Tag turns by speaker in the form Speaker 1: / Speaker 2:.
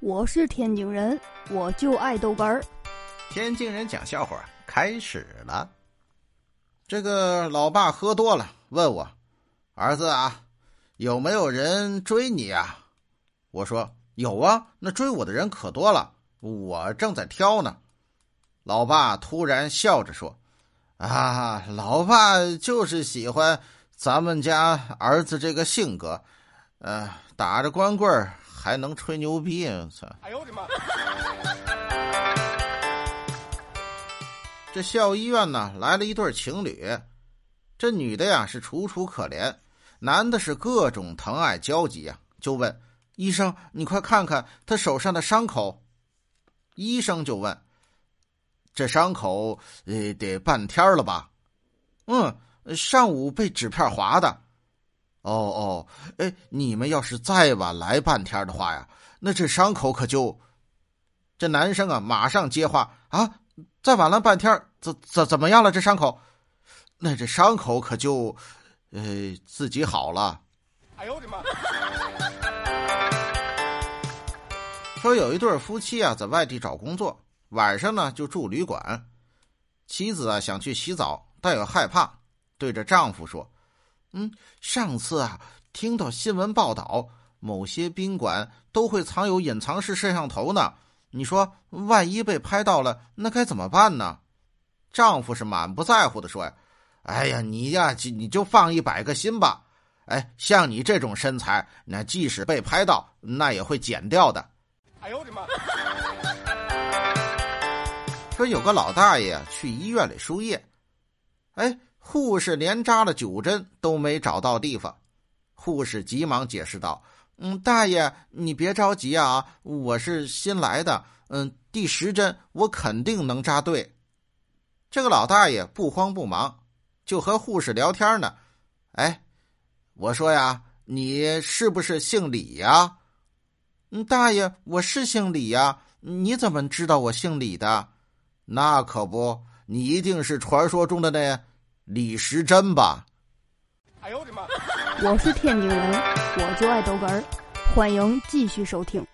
Speaker 1: 我是天津人，我就爱豆干儿。
Speaker 2: 天津人讲笑话开始了。这个老爸喝多了，问我：“儿子啊，有没有人追你啊？”我说：“有啊，那追我的人可多了，我正在挑呢。”老爸突然笑着说：“啊，老爸就是喜欢咱们家儿子这个性格，呃，打着光棍。”还能吹牛逼！我操！哎呦我的妈！这校医院呢，来了一对情侣。这女的呀是楚楚可怜，男的是各种疼爱焦急呀。就问医生：“你快看看他手上的伤口。”医生就问：“这伤口呃得半天了吧？”“嗯，上午被纸片划的。”哦哦，哎，你们要是再晚来半天的话呀，那这伤口可就……这男生啊，马上接话啊，再晚了半天，怎怎怎么样了？这伤口，那这伤口可就……呃，自己好了。哎呦我的妈！说有一对夫妻啊，在外地找工作，晚上呢就住旅馆，妻子啊想去洗澡，但又害怕，对着丈夫说。嗯，上次啊，听到新闻报道，某些宾馆都会藏有隐藏式摄像头呢。你说，万一被拍到了，那该怎么办呢？丈夫是满不在乎的说：“呀，哎呀，你呀，你就放一百个心吧。哎，像你这种身材，那即使被拍到，那也会剪掉的。”哎呦我的妈！说有个老大爷去医院里输液，哎。护士连扎了九针都没找到地方，护士急忙解释道：“嗯，大爷，你别着急啊，我是新来的，嗯，第十针我肯定能扎对。”这个老大爷不慌不忙，就和护士聊天呢。哎，我说呀，你是不是姓李呀？嗯，大爷，我是姓李呀。你怎么知道我姓李的？那可不，你一定是传说中的那。李时珍吧，哎
Speaker 1: 呦我的妈！我是天津人，我就爱逗哏儿，欢迎继续收听。